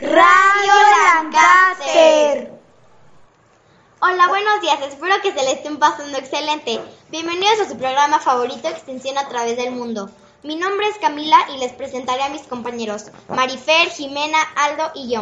Radio Lancaster. Hola, buenos días. Espero que se le estén pasando excelente. Bienvenidos a su programa favorito Extensión a través del mundo. Mi nombre es Camila y les presentaré a mis compañeros Marifer, Jimena, Aldo y yo.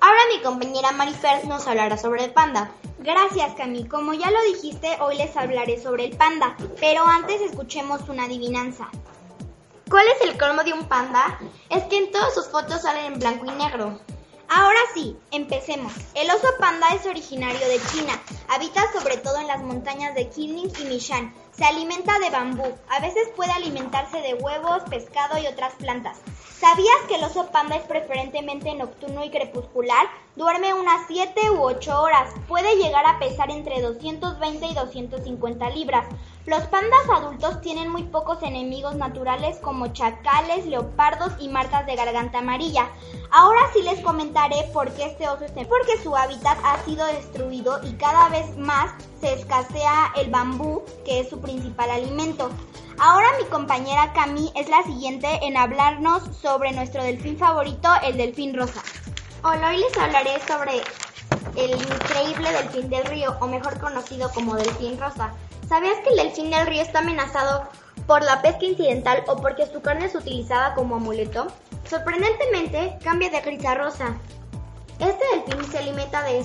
Ahora mi compañera Marifer nos hablará sobre el panda. Gracias, Cami. Como ya lo dijiste, hoy les hablaré sobre el panda, pero antes escuchemos una adivinanza. ¿Cuál es el colmo de un panda? Es que en todas sus fotos salen en blanco y negro. Ahora sí, empecemos. El oso panda es originario de China. Habita sobre todo en las montañas de Kinling y Mishan. Se alimenta de bambú. A veces puede alimentarse de huevos, pescado y otras plantas. ¿Sabías que el oso panda es preferentemente nocturno y crepuscular? Duerme unas 7 u 8 horas. Puede llegar a pesar entre 220 y 250 libras. Los pandas adultos tienen muy pocos enemigos naturales como chacales, leopardos y martas de garganta amarilla. Ahora sí les comentaré por qué este oso está porque su hábitat ha sido destruido y cada vez más se escasea el bambú, que es su principal alimento. Ahora mi compañera Cami es la siguiente en hablarnos sobre nuestro delfín favorito, el delfín rosa. Hola, hoy les hablaré sobre el increíble delfín del río, o mejor conocido como delfín rosa. ¿Sabías que el delfín del río está amenazado por la pesca incidental o porque su carne es utilizada como amuleto? Sorprendentemente, cambia de gris a rosa. Este delfín se alimenta de,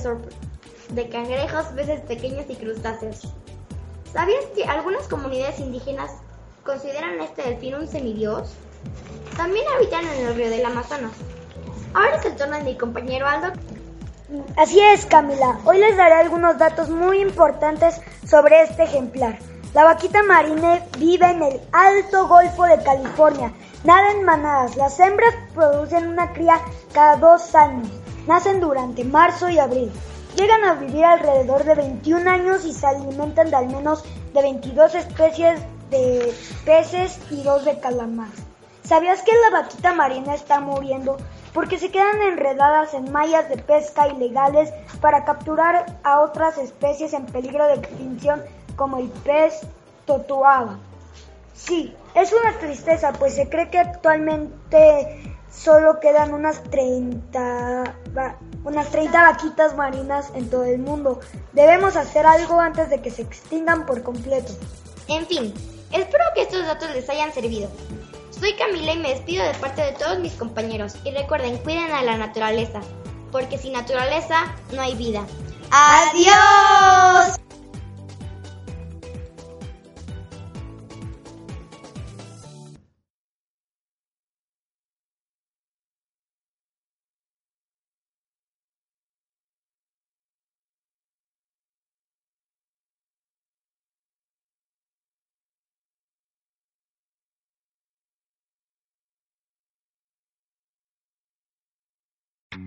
de cangrejos, peces pequeños y crustáceos. ¿Sabías que algunas comunidades indígenas consideran a este delfín un semidios? También habitan en el río del Amazonas. Ahora es el turno de mi compañero Aldo Así es, Camila. Hoy les daré algunos datos muy importantes sobre este ejemplar. La vaquita marine vive en el Alto Golfo de California. Nada en manadas. Las hembras producen una cría cada dos años. Nacen durante marzo y abril. Llegan a vivir alrededor de 21 años y se alimentan de al menos de 22 especies de peces y dos de calamar. ¿Sabías que la vaquita marina está muriendo porque se quedan enredadas en mallas de pesca ilegales para capturar a otras especies en peligro de extinción como el pez totuaba. Sí, es una tristeza, pues se cree que actualmente solo quedan unas 30, unas 30 vaquitas marinas en todo el mundo. Debemos hacer algo antes de que se extingan por completo. En fin, espero que estos datos les hayan servido. Soy Camila y me despido de parte de todos mis compañeros. Y recuerden, cuiden a la naturaleza, porque sin naturaleza no hay vida. ¡Adiós!